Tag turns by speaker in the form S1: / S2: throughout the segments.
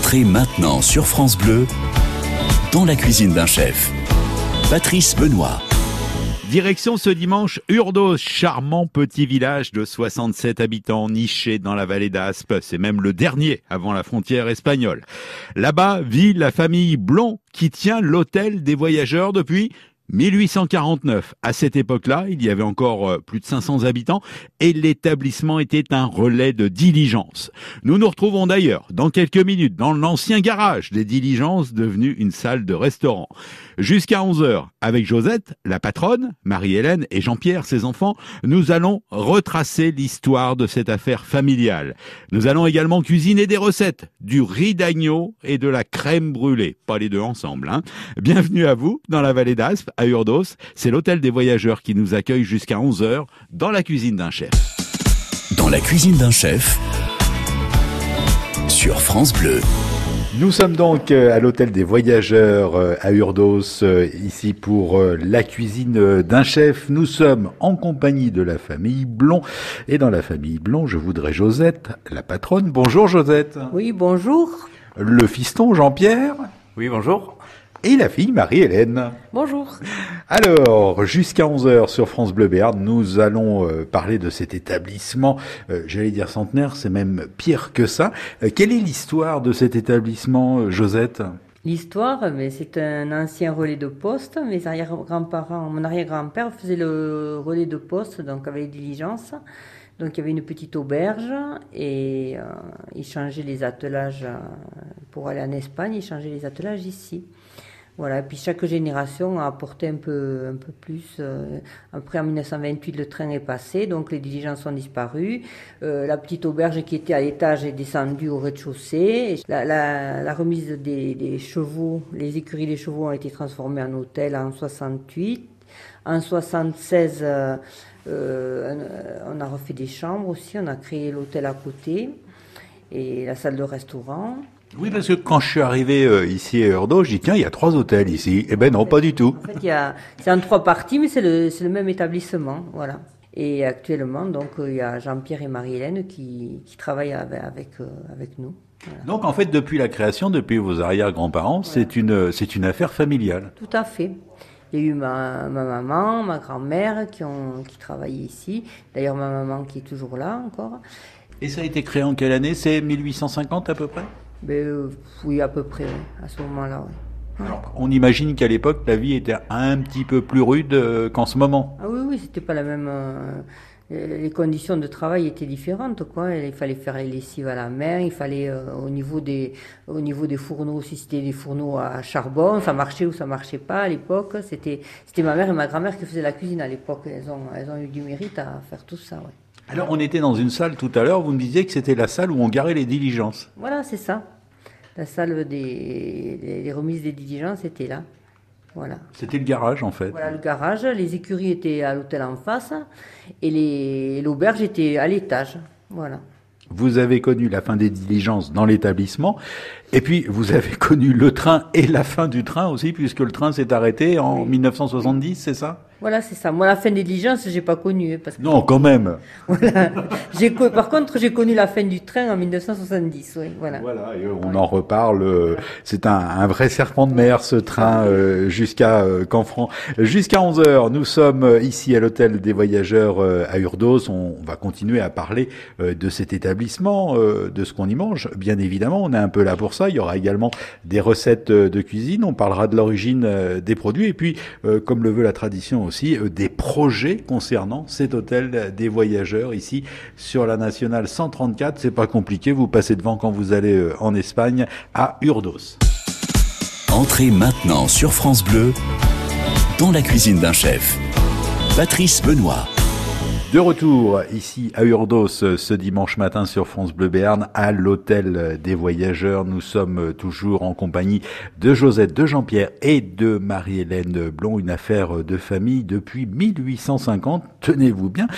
S1: Entrez maintenant sur France Bleu dans la cuisine d'un chef. Patrice Benoît.
S2: Direction ce dimanche Urdos, charmant petit village de 67 habitants niché dans la vallée d'Aspe. C'est même le dernier avant la frontière espagnole. Là-bas vit la famille Blond qui tient l'hôtel des voyageurs depuis 1849. À cette époque-là, il y avait encore euh, plus de 500 habitants et l'établissement était un relais de diligence. Nous nous retrouvons d'ailleurs dans quelques minutes dans l'ancien garage des diligences devenu une salle de restaurant. Jusqu'à 11h, avec Josette, la patronne, Marie-Hélène et Jean-Pierre, ses enfants, nous allons retracer l'histoire de cette affaire familiale. Nous allons également cuisiner des recettes, du riz d'agneau et de la crème brûlée. Pas les deux ensemble, hein. Bienvenue à vous dans la vallée d'Aspe, à Urdos. C'est l'hôtel des voyageurs qui nous accueille jusqu'à 11h dans la cuisine d'un chef.
S1: Dans la cuisine d'un chef, sur France Bleu.
S2: Nous sommes donc euh, à l'hôtel des voyageurs euh, à Urdos, euh, ici pour la cuisine d'un chef. Nous sommes en compagnie de la famille Blond. Et dans la famille Blond, je voudrais Josette, la patronne. Bonjour Josette.
S3: Oui, bonjour.
S2: Le fiston Jean-Pierre.
S4: Oui, bonjour
S2: et la fille Marie-Hélène.
S3: Bonjour.
S2: Alors, jusqu'à 11h sur France Bleu Béarn, nous allons euh, parler de cet établissement, euh, j'allais dire centenaire, c'est même pire que ça. Euh, quelle est l'histoire de cet établissement, Josette?
S3: L'histoire, c'est un ancien relais de poste. Mes arrière-grands-parents, mon arrière-grand-père faisait le relais de poste, donc avec diligence. Donc il y avait une petite auberge et il changeait les attelages pour aller en Espagne, il changeait les attelages ici. Voilà, puis chaque génération a apporté un peu, un peu plus. Euh, après, en 1928, le train est passé, donc les diligences ont disparu. Euh, la petite auberge qui était à l'étage est descendue au rez-de-chaussée. La, remise des, chevaux, les écuries des chevaux ont été transformées en hôtel en 68. En 76, euh, on a refait des chambres aussi, on a créé l'hôtel à côté et la salle de restaurant.
S2: Oui, parce que quand je suis arrivé euh, ici à Urdo, je dis tiens, il y a trois hôtels ici. Eh ben non, pas du tout.
S3: En fait, il y a, c'est en trois parties, mais c'est le, le même établissement, voilà. Et actuellement, donc, euh, il y a Jean-Pierre et Marie-Hélène qui, qui travaillent avec, avec, euh, avec nous.
S2: Donc, en fait, depuis la création, depuis vos arrière-grands-parents, c'est une, c'est une affaire familiale.
S3: Tout à fait. Il y a eu ma, ma maman, ma grand-mère qui ont, qui travaillaient ici. D'ailleurs, ma maman qui est toujours là encore.
S2: Et ça a été créé en quelle année? C'est 1850 à peu près?
S3: Ben, euh, oui, à peu près, à ce moment-là.
S2: on imagine qu'à l'époque, la vie était un petit peu plus rude euh, qu'en ce moment.
S3: Ah oui, oui, c'était pas la même. Euh, les conditions de travail étaient différentes, quoi. Il fallait faire les lessives à la main, il fallait au niveau des au niveau des fourneaux, si c'était des fourneaux à charbon, ça marchait ou ça marchait pas à l'époque. C'était c'était ma mère et ma grand-mère qui faisaient la cuisine à l'époque. Elles ont elles ont eu du mérite à faire tout ça, ouais.
S2: Alors, on était dans une salle tout à l'heure, vous me disiez que c'était la salle où on garait les diligences.
S3: Voilà, c'est ça. La salle des remises des diligences était là. Voilà.
S2: C'était le garage en fait.
S3: Voilà le garage, les écuries étaient à l'hôtel en face et l'auberge était à l'étage. Voilà.
S2: Vous avez connu la fin des diligences dans l'établissement et puis vous avez connu le train et la fin du train aussi puisque le train s'est arrêté en 1970, c'est ça?
S3: Voilà, c'est ça. Moi, la fin des diligences, j'ai pas connu. Hein, parce que...
S2: Non, quand même.
S3: Voilà. Par contre, j'ai connu la fin du train en 1970. Oui, voilà.
S2: Voilà, et on en reparle. Euh, c'est un, un, vrai serpent de mer, ce train, euh, jusqu'à euh, Canfranc. Jusqu'à 11 heures, nous sommes ici à l'hôtel des voyageurs à Urdos. On, va continuer à parler de cet établissement, de ce qu'on y mange. Bien évidemment, on est un peu là pour ça. Il y aura également des recettes de cuisine. On parlera de l'origine des produits. Et puis, comme le veut la tradition aussi euh, des projets concernant cet hôtel des voyageurs ici sur la nationale 134. C'est pas compliqué, vous passez devant quand vous allez euh, en Espagne à Urdos.
S1: Entrez maintenant sur France Bleu dans la cuisine d'un chef. Patrice Benoît.
S2: De retour ici à Urdos ce dimanche matin sur France Bleu Béarn à l'hôtel des voyageurs. Nous sommes toujours en compagnie de Josette, de Jean-Pierre et de Marie-Hélène Blond, une affaire de famille depuis 1850. Tenez-vous bien.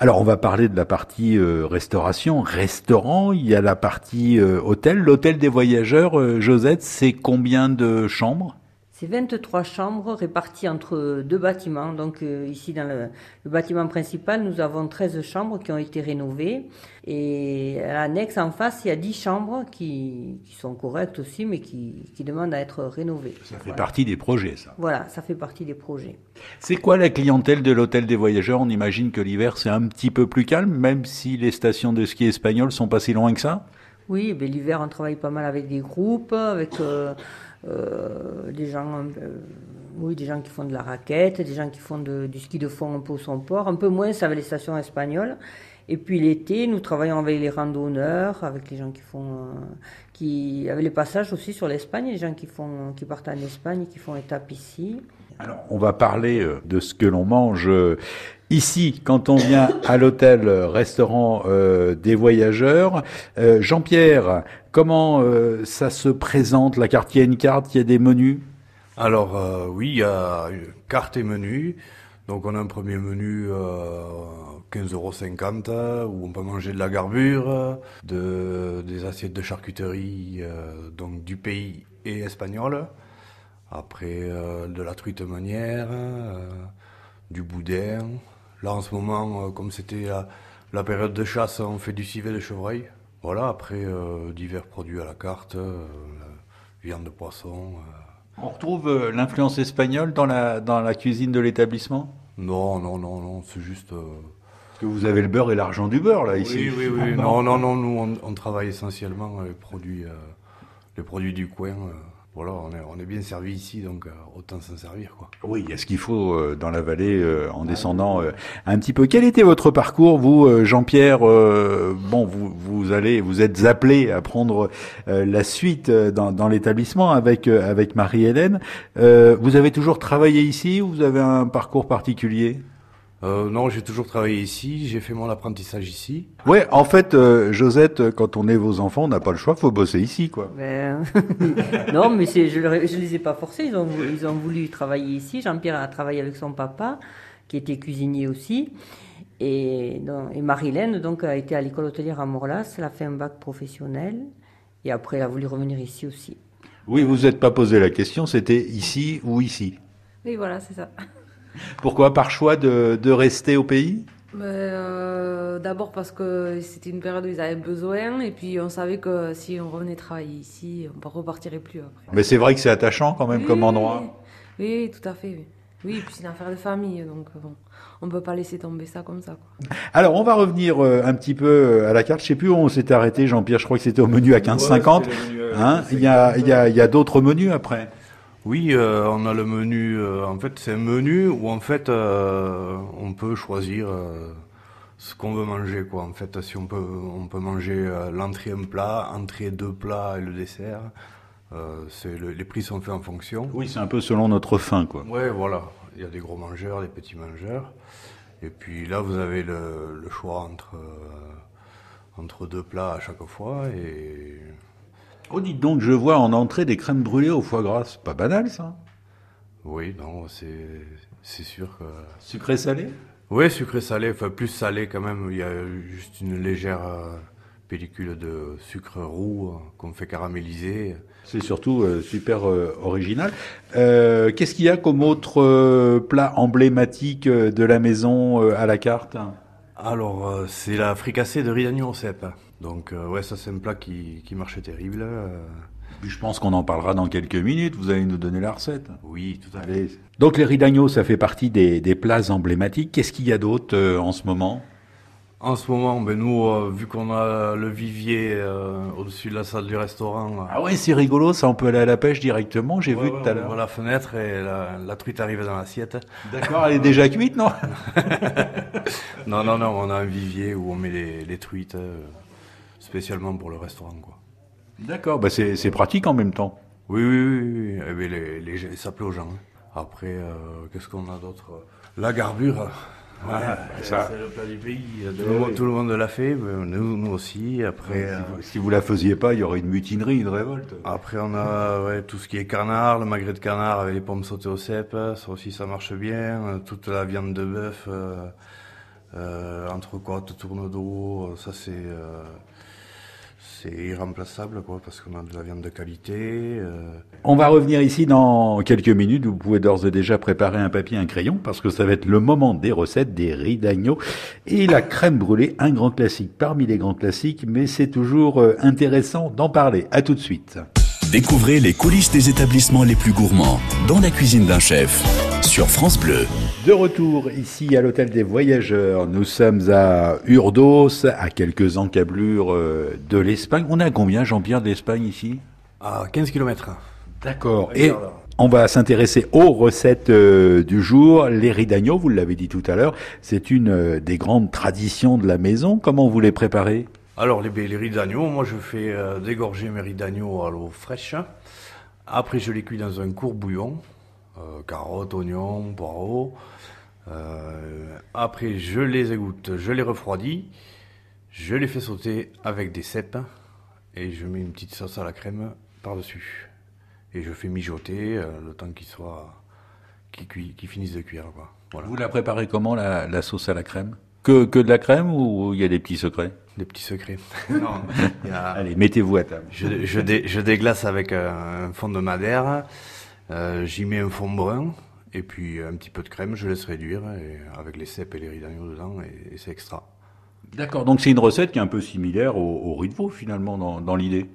S2: Alors on va parler de la partie euh, restauration, restaurant. Il y a la partie euh, hôtel. L'hôtel des voyageurs, euh, Josette, c'est combien de chambres?
S3: C'est 23 chambres réparties entre deux bâtiments. Donc euh, ici dans le, bâtiment principal, nous avons 13 chambres qui ont été rénovées. Et à l'annexe en face, il y a 10 chambres qui, sont correctes aussi, mais qui, demandent à être rénovées.
S2: Ça fait partie des projets, ça.
S3: Voilà, ça fait partie des projets.
S2: C'est quoi la clientèle de l'hôtel des voyageurs? On imagine que l'hiver c'est un petit peu plus calme, même si les stations de ski espagnoles sont pas si loin que ça?
S3: Oui, ben, l'hiver on travaille pas mal avec des groupes, avec euh, euh, des gens, euh, oui, des gens qui font de la raquette, des gens qui font du ski de fond un peu au son port, un peu moins avec les stations espagnoles. Et puis l'été, nous travaillons avec les randonneurs, avec les gens qui font, euh, qui, avec les passages aussi sur l'Espagne, les gens qui font, qui partent en Espagne, qui font étape ici.
S2: Alors, on va parler de ce que l'on mange Ici, quand on vient à l'hôtel restaurant euh, des voyageurs, euh, Jean-Pierre, comment euh, ça se présente la carte? Il y a une carte, il y a des menus?
S4: Alors oui, il y a carte et menu. Donc on a un premier menu euh, 15,50 euros où on peut manger de la garbure, de, des assiettes de charcuterie donc du pays et espagnol. Après de la truite meunière, du boudin, Là, en ce moment, euh, comme c'était la, période de chasse, on fait du civet de chevreuil. Voilà, après, euh, divers produits à la carte, euh, viande de poisson.
S2: On retrouve l'influence espagnole dans la, dans la cuisine de l'établissement?
S4: Non, non, non, non, c'est juste...
S2: Parce que vous avez le beurre et l'argent du beurre, là, ici.
S4: Oui, oui, oui. non, non, non, nous, on, travaille essentiellement les produits, les produits du coin voilà, on est, bien servi ici, donc euh, autant s'en servir. Quoi.
S2: Oui, il y a ce qu'il faut euh, dans la vallée euh, en descendant un petit peu. Quel était votre parcours, vous, Jean-Pierre Bon, vous, vous allez, vous êtes appelé à prendre la suite dans, dans l'établissement avec avec Marie-Hélène. vous avez toujours travaillé ici ou vous avez un parcours particulier?
S4: Euh, non, j'ai toujours travaillé ici, j'ai fait mon apprentissage ici.
S2: Ouais, en fait, euh, Josette, quand on est vos enfants, on n'a pas le choix, faut bosser ici, quoi.
S3: Ben, non, mais c'est, je, ne les ai pas forcés, ils ont, ils ont voulu travailler ici. Jean-Pierre a travaillé avec son papa, qui était cuisinier aussi. Et, et Marilène, donc, a été à l'école hôtelière à Morlas, elle a fait un bac professionnel, et après, elle a voulu revenir ici aussi.
S2: Oui, vous n'êtes pas posé la question, c'était ici ou ici?
S5: Oui, voilà, c'est ça.
S2: Pourquoi Par choix de, de rester au pays?
S5: Euh, D'abord parce que c'était une période où ils avaient besoin et puis on savait que si on revenait travailler ici, on ne repartirait plus après.
S2: Mais c'est vrai que c'est attachant quand même comme endroit.
S5: Oui, tout à fait. Oui, et puis c'est une affaire de famille, donc bon, on ne peut pas laisser tomber ça comme ça.
S2: Alors, on va revenir euh, un petit peu euh, à la carte. Je sais plus où on s'était arrêté, Jean-Pierre. Je crois que c'était au menu à 15,50. hein il y a, il y a, il y a d'autres menus après.
S4: Oui, euh, on a le menu. Euh, en fait, c'est un menu où en fait euh, on peut choisir ce qu'on veut manger. Quoi. En fait, si on peut, on peut manger l'entrée un plat, entrée deux plats et le dessert. les prix sont faits en fonction.
S2: Oui, c'est un peu selon notre faim, quoi.
S4: Ouais, voilà. Il y a des gros mangeurs, des petits mangeurs. Et puis là, vous avez le, le choix entre entre deux plats à chaque fois et
S2: Oh, dites donc, je vois en entrée des crèmes brûlées au foie gras. C'est pas banal, ça
S4: Oui, non, c'est sûr que...
S2: Sucré-salé
S4: Oui, sucré-salé, enfin plus salé quand même. Il y a juste une légère euh, pellicule de sucre roux euh, qu'on fait caraméliser.
S2: C'est surtout euh, super original. Qu'est-ce qu'il y a comme autre plat emblématique de la maison à la carte?
S4: Alors, c'est la fricassée de riz d'agneau au cèpe. Donc euh, ouais, ça c'est un plat qui, qui marchait terrible. Euh.
S2: Je pense qu'on en parlera dans quelques minutes. Vous allez nous donner la recette.
S4: Oui, tout à fait.
S2: Donc les riz d'agneau, ça fait partie des, des plats emblématiques. Qu'est-ce qu'il y a d'autre euh, en ce moment?
S4: En ce moment, ben nous, vu qu'on a le vivier au-dessus de la salle du restaurant.
S2: ah ouais, c'est rigolo, ça on peut aller à la pêche directement. J'ai vu tout à l'heure.
S4: On la fenêtre et la, la truite arrive dans l'assiette.
S2: D'accord, elle est déjà cuite, non?
S4: Non, non, non, on a un vivier où on met les, les truites spécialement pour le restaurant. quoi.
S2: D'accord, bah c'est pratique en même temps.
S4: Oui, oui, oui, oui. Eh bien, les, les, ça plaît aux gens. Hein. Après, euh, qu'est-ce qu'on a d'autre? La garbure.
S2: Voilà, ça.
S4: C'est le plat du pays. Tout, le, monde l'a fait, nous, nous aussi. Après,
S2: si, vous, si, vous, la faisiez pas, il y aurait une mutinerie, une révolte.
S4: Après, on a ouais, tout ce qui est canard, le magret de canard avec les pommes sautées au cèpe. Ça aussi, ça marche bien. Toute la viande de bœuf, euh, euh, entrecôte, tourne d'eau, ça c'est c'est irremplaçable, quoi, parce qu'on a de la viande de qualité. euh,
S2: On va revenir ici dans quelques minutes. Vous pouvez d'ores et déjà préparer un papier, un crayon, parce que ça va être le moment des recettes, des riz d'agneau et la crème brûlée, un grand classique parmi les grands classiques, mais c'est toujours euh, intéressant d'en parler. À tout de suite.
S1: Découvrez les coulisses des établissements les plus gourmands dans la cuisine d'un chef sur France Bleu.
S2: De retour ici à l'hôtel des voyageurs, nous sommes à Urdos, à quelques encablures euh, de l'Espagne. On est à combien, Jean-Pierre, d'Espagne ici?
S4: À 15 km.
S2: D'accord. Et on va s'intéresser aux recettes euh, du jour. Les riz d'agneau, vous l'avez dit tout à l'heure, c'est une euh, des grandes traditions de la maison. Comment vous les préparez?
S4: Alors, les, les riz d'agneau, moi je fais euh, dégorger mes riz d'agneau à l'eau fraîche. Après, je les cuis dans un court bouillon. euh, carottes, oignons, poireaux. Euh, après, je les égoutte, je les refroidis. Je les fais sauter avec des cèpes. Et je mets une petite sauce à la crème par-dessus. Et je fais mijoter le temps qu'ils soient, finissent de cuire.
S2: Vous la préparez comment, la sauce à la crème? Que, que de la crème ou il y a des petits secrets?
S4: Des petits secrets. non, il y a-
S2: Allez, mettez-vous à table.
S4: Je, je, dé- je déglace avec un, fond de madère, euh, j'y mets un fond brun, et puis un petit peu de crème, je laisse réduire, et avec les cèpes et les riz d'agneau dedans, et, et c'est extra.
S2: D'accord, donc c'est une recette qui est un peu similaire au, au riz de veau finalement dans, dans l'idée?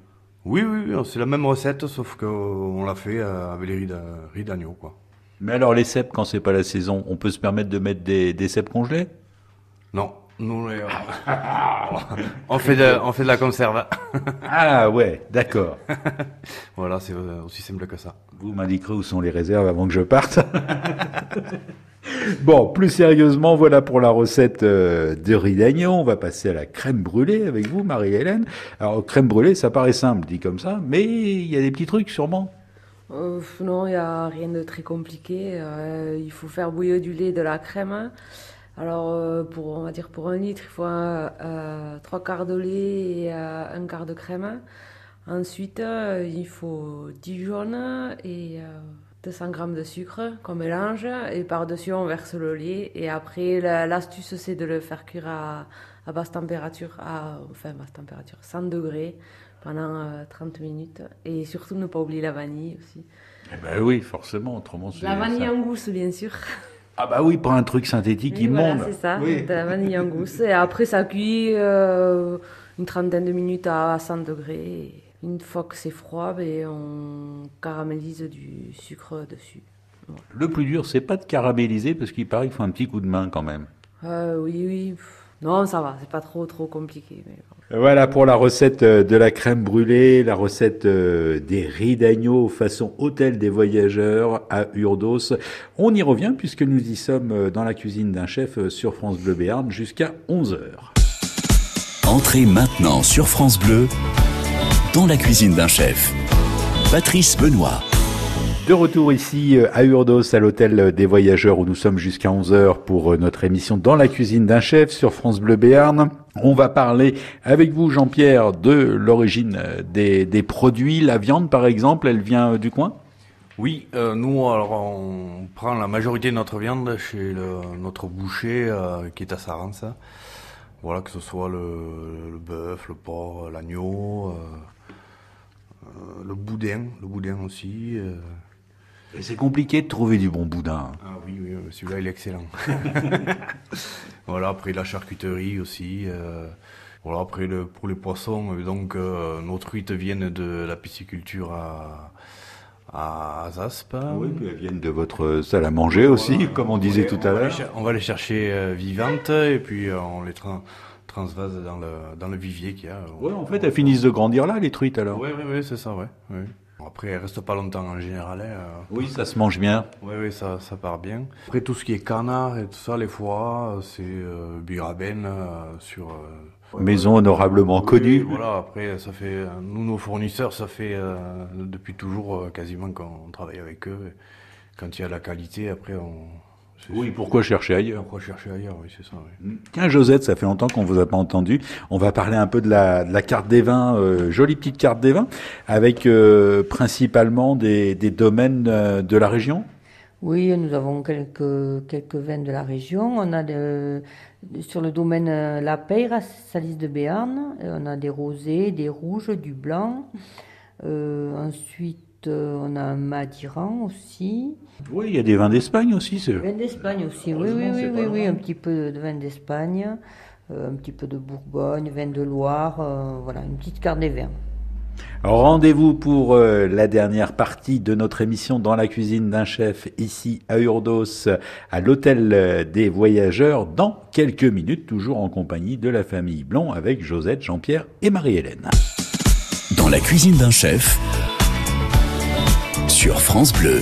S4: Oui, oui, c'est la même recette, sauf qu'on l'a fait euh, avec les riz d'agneau, quoi.
S2: Mais alors les cèpes, quand c'est pas la saison, on peut se permettre de mettre des, des cèpes congelés
S4: Non, nous, les- on, fait de, on fait de la conserve.
S2: Ah ouais, d'accord.
S4: voilà, c'est euh, aussi simple que ça.
S2: Vous m'indiquerez où sont les réserves avant que je parte. bon, plus sérieusement, voilà pour la recette euh, de riz d'agneau. On va passer à la crème brûlée avec vous, Marie-Hélène. Alors, crème brûlée, ça paraît simple, dit comme ça, mais il y a des petits trucs sûrement.
S5: Euh, non, il n'y a rien de très compliqué. Euh, il faut faire bouillir du lait et de la crème. Alors, euh, pour, on va dire pour un litre, il faut un, euh, trois quarts de lait et euh, un quart de crème. Ensuite, euh, il faut 10 jaunes et euh, 200 grammes de sucre qu'on mélange. Et par-dessus, on verse le lait. Et après, la- l'astuce, c'est de le faire cuire à, à basse température, à, enfin basse température, 100 degrés pendant euh, 30 minutes. Et surtout, ne pas oublier la vanille aussi.
S2: Eh ben oui, forcément, autrement.
S5: La vanille
S2: ça-
S5: en gousse, bien sûr.
S2: Ah bah oui, pas un truc synthétique
S5: Oui,
S2: immonde.
S5: voilà, c'est ça,
S2: Oui.
S5: de la vanille en gousse. Et après, ça cuit euh, une trentaine de minutes à 100 degrés. Et une fois que c'est froid, ben, on caramélise du sucre dessus.
S2: Le plus dur, c'est pas de caraméliser, parce qu'il paraît qu'il faut un petit coup de main quand même.
S5: Euh, oui, oui. Non, ça va, c'est pas trop, trop compliqué. Mais bon.
S2: Voilà pour la recette euh, de la crème brûlée, la recette euh, des riz d'agneau façon hôtel des voyageurs à Urdos. On y revient puisque nous y sommes euh, dans la cuisine d'un chef euh, sur France Bleu Béarn jusqu'à 11h.
S1: Entrez maintenant sur France Bleu dans la cuisine d'un chef. Patrice Benoît.
S2: De retour ici euh, à Urdos, à l'hôtel des voyageurs où nous sommes jusqu'à 11h pour euh, notre émission Dans la cuisine d'un chef sur France Bleu Béarn. On va parler avec vous, Jean-Pierre, de l'origine euh, des, produits. La viande, par exemple, elle vient du coin?
S4: Oui, nous, alors, on prend la majorité de notre viande chez notre boucher qui est à Sarance. Voilà, que ce soit le, bœuf, le porc, l'agneau, le boudin, le boudin aussi. Euh.
S2: C'est compliqué de trouver du bon boudin.
S4: Ah oui, oui, oui, celui-là, il est excellent. voilà, après la charcuterie aussi. euh. Voilà, après le, pour les poissons, euh, donc euh, nos truites viennent de la pisciculture à, à Zasp.
S2: Oui, puis elles viennent de votre salle à manger aussi,
S4: Voilà.
S2: comme on disait tout à l'heure.
S4: On va les chercher euh, vivantes et puis euh, on les tra- transvase dans le, dans le vivier qu'il y a.
S2: Ouais, en fait, elles finissent de grandir là, les truites alors.
S4: Oui, oui, oui, c'est ça, ouais. ouais. Après, elles restent pas longtemps en général. hein, euh.
S2: Oui, ça se mange bien.
S4: Oui, oui, ça, ça part bien. Après, tout ce qui est canard et tout ça, les foies, c'est euh, Biraben euh, sur... euh,
S2: Maison honorablement
S4: oui,
S2: connue.
S4: Voilà, après, ça fait... euh, Nous, nos fournisseurs, ça fait euh, depuis toujours quasiment qu'on travaille avec eux. Quand il y a la qualité, après, on...
S2: Oui, pourquoi chercher ailleurs
S4: Pourquoi chercher ailleurs, oui, c'est ça, oui.
S2: Tiens, Josette, ça fait longtemps qu'on vous a pas entendu. On va parler un peu de la, de la carte des vins, euh, jolie petite carte des vins, avec euh, principalement des, des domaines euh, de la région.
S3: Oui, nous avons quelques, quelques vins de la région. On a de, sur le domaine La Peyre, à Salis de Béarn, on a des rosés, des rouges, du blanc. Euh, ensuite, on a un Madiran aussi.
S2: Oui, il y a des vins d'Espagne aussi. c'est-
S3: Vin d'Espagne aussi, oui, oui, oui, oui, oui, un petit peu de vin d'Espagne, euh, un petit peu de Bourgogne, vin de Loire, euh, voilà, une petite carte des vins.
S2: Rendez-vous pour euh, la dernière partie de notre émission dans la cuisine d'un chef ici à Urdos, à l'hôtel euh, des voyageurs, dans quelques minutes, toujours en compagnie de la famille Blond avec Josette, Jean-Pierre et Marie-Hélène.
S1: Dans la cuisine d'un chef sur France Bleu.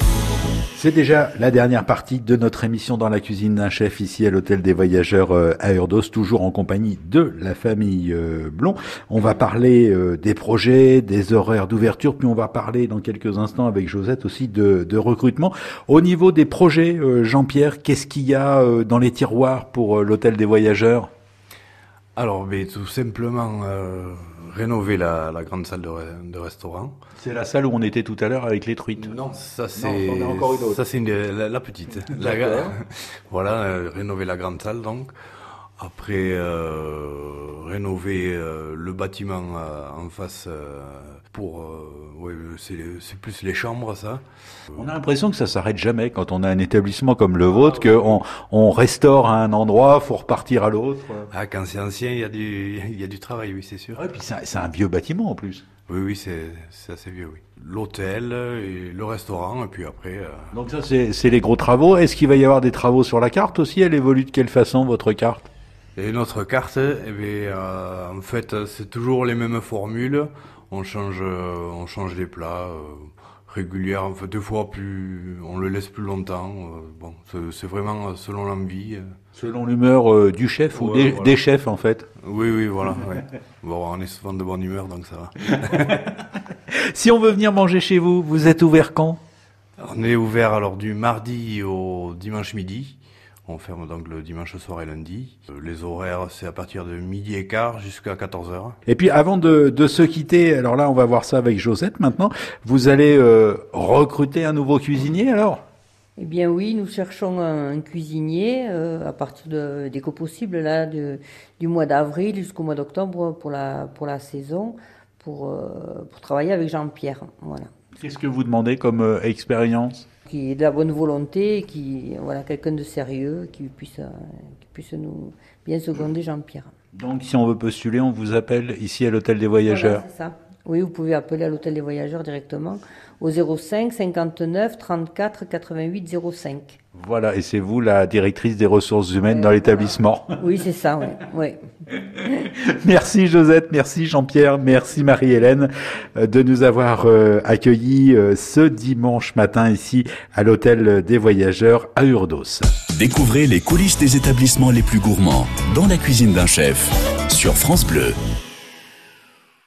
S2: C'est déjà la dernière partie de notre émission dans la cuisine d'un chef ici à l'hôtel des voyageurs euh, à Urdos, toujours en compagnie de la famille euh, Blond. On va parler euh, des projets, des horaires d'ouverture, puis on va parler dans quelques instants avec Josette aussi de, de recrutement. Au niveau des projets, Jean-Pierre, qu'est-ce qu'il y a dans les tiroirs pour l'hôtel des voyageurs?
S4: Alors, mais tout simplement euh, rénover la, la grande salle de, re- de restaurant.
S2: C'est la salle où on était tout à l'heure avec les truites.
S4: Non, ça c'est
S2: c'en a encore une autre.
S4: ça c'est la, la petite. La- voilà, euh, rénover la grande salle donc. Après euh, rénover euh, le bâtiment euh, en face euh, pour ouais, c'est c'est plus les chambres ça.
S2: On a l'impression que ça s'arrête jamais quand on a un établissement comme le vôtre, qu'on on restaure à un endroit, faut repartir à l'autre.
S4: Ah quand c'est ancien, il y a du y a du travail oui, c'est sûr.
S2: Ouais, puis c'est un- vieux bâtiment en plus.
S4: Oui oui, c'est c'est assez vieux oui. L'hôtel et le restaurant et puis après euh,
S2: Donc ça, c'est c'est les gros travaux. Est-ce qu'il va y avoir des travaux sur la carte aussi? Elle évolue de quelle façon, votre carte?
S4: Et notre carte, eh bien, euh, en fait, c'est toujours les mêmes formules. On change, euh, on change les plats euh, deux fois plus, on le laisse plus longtemps. euh, bon, c'est- vraiment selon l'envie.
S2: Selon l'humeur du chef ou des,
S4: voilà.
S2: des chefs, en fait.
S4: Oui, oui, voilà. ouais. Bon, on est souvent de bonne humeur, donc ça va.
S2: Si on veut venir manger chez vous, vous êtes ouvert quand?
S4: On est ouvert alors du mardi au dimanche midi. On ferme donc le dimanche soir et lundi. Euh, Les horaires, c'est à partir de midi et quart jusqu'à 14h.
S2: Et puis avant de, de se quitter, alors là on va voir ça avec Josette maintenant, vous allez euh, recruter un nouveau cuisinier alors?
S3: Eh bien oui, nous cherchons un, un cuisinier euh, à partir de, dès que possible, là, de- du mois d'avril jusqu'au mois d'octobre pour la, pour la saison, pour, euh, pour travailler avec Jean-Pierre. Voilà.
S2: Qu'est-ce que vous demandez comme euh, expérience?
S3: Qui est de la bonne volonté, qui, voilà, quelqu'un de sérieux, qui puisse, qui puisse nous bien seconder Jean-Pierre.
S2: Donc si on veut postuler, on vous appelle ici à l'hôtel des voyageurs.
S3: Voilà, c'est ça. Oui, vous pouvez appeler à l'hôtel des voyageurs directement au 05 59 34 88 05.
S2: Voilà, et c'est vous la directrice des ressources humaines dans l'établissement.
S3: Oui, c'est ça, oui. oui.
S2: Merci Josette, merci Jean-Pierre, merci Marie-Hélène euh, de nous avoir euh, accueillis euh, ce dimanche matin ici à l'hôtel des voyageurs à Urdos.
S1: Découvrez les coulisses des établissements les plus gourmands dans la cuisine d'un chef sur France Bleu.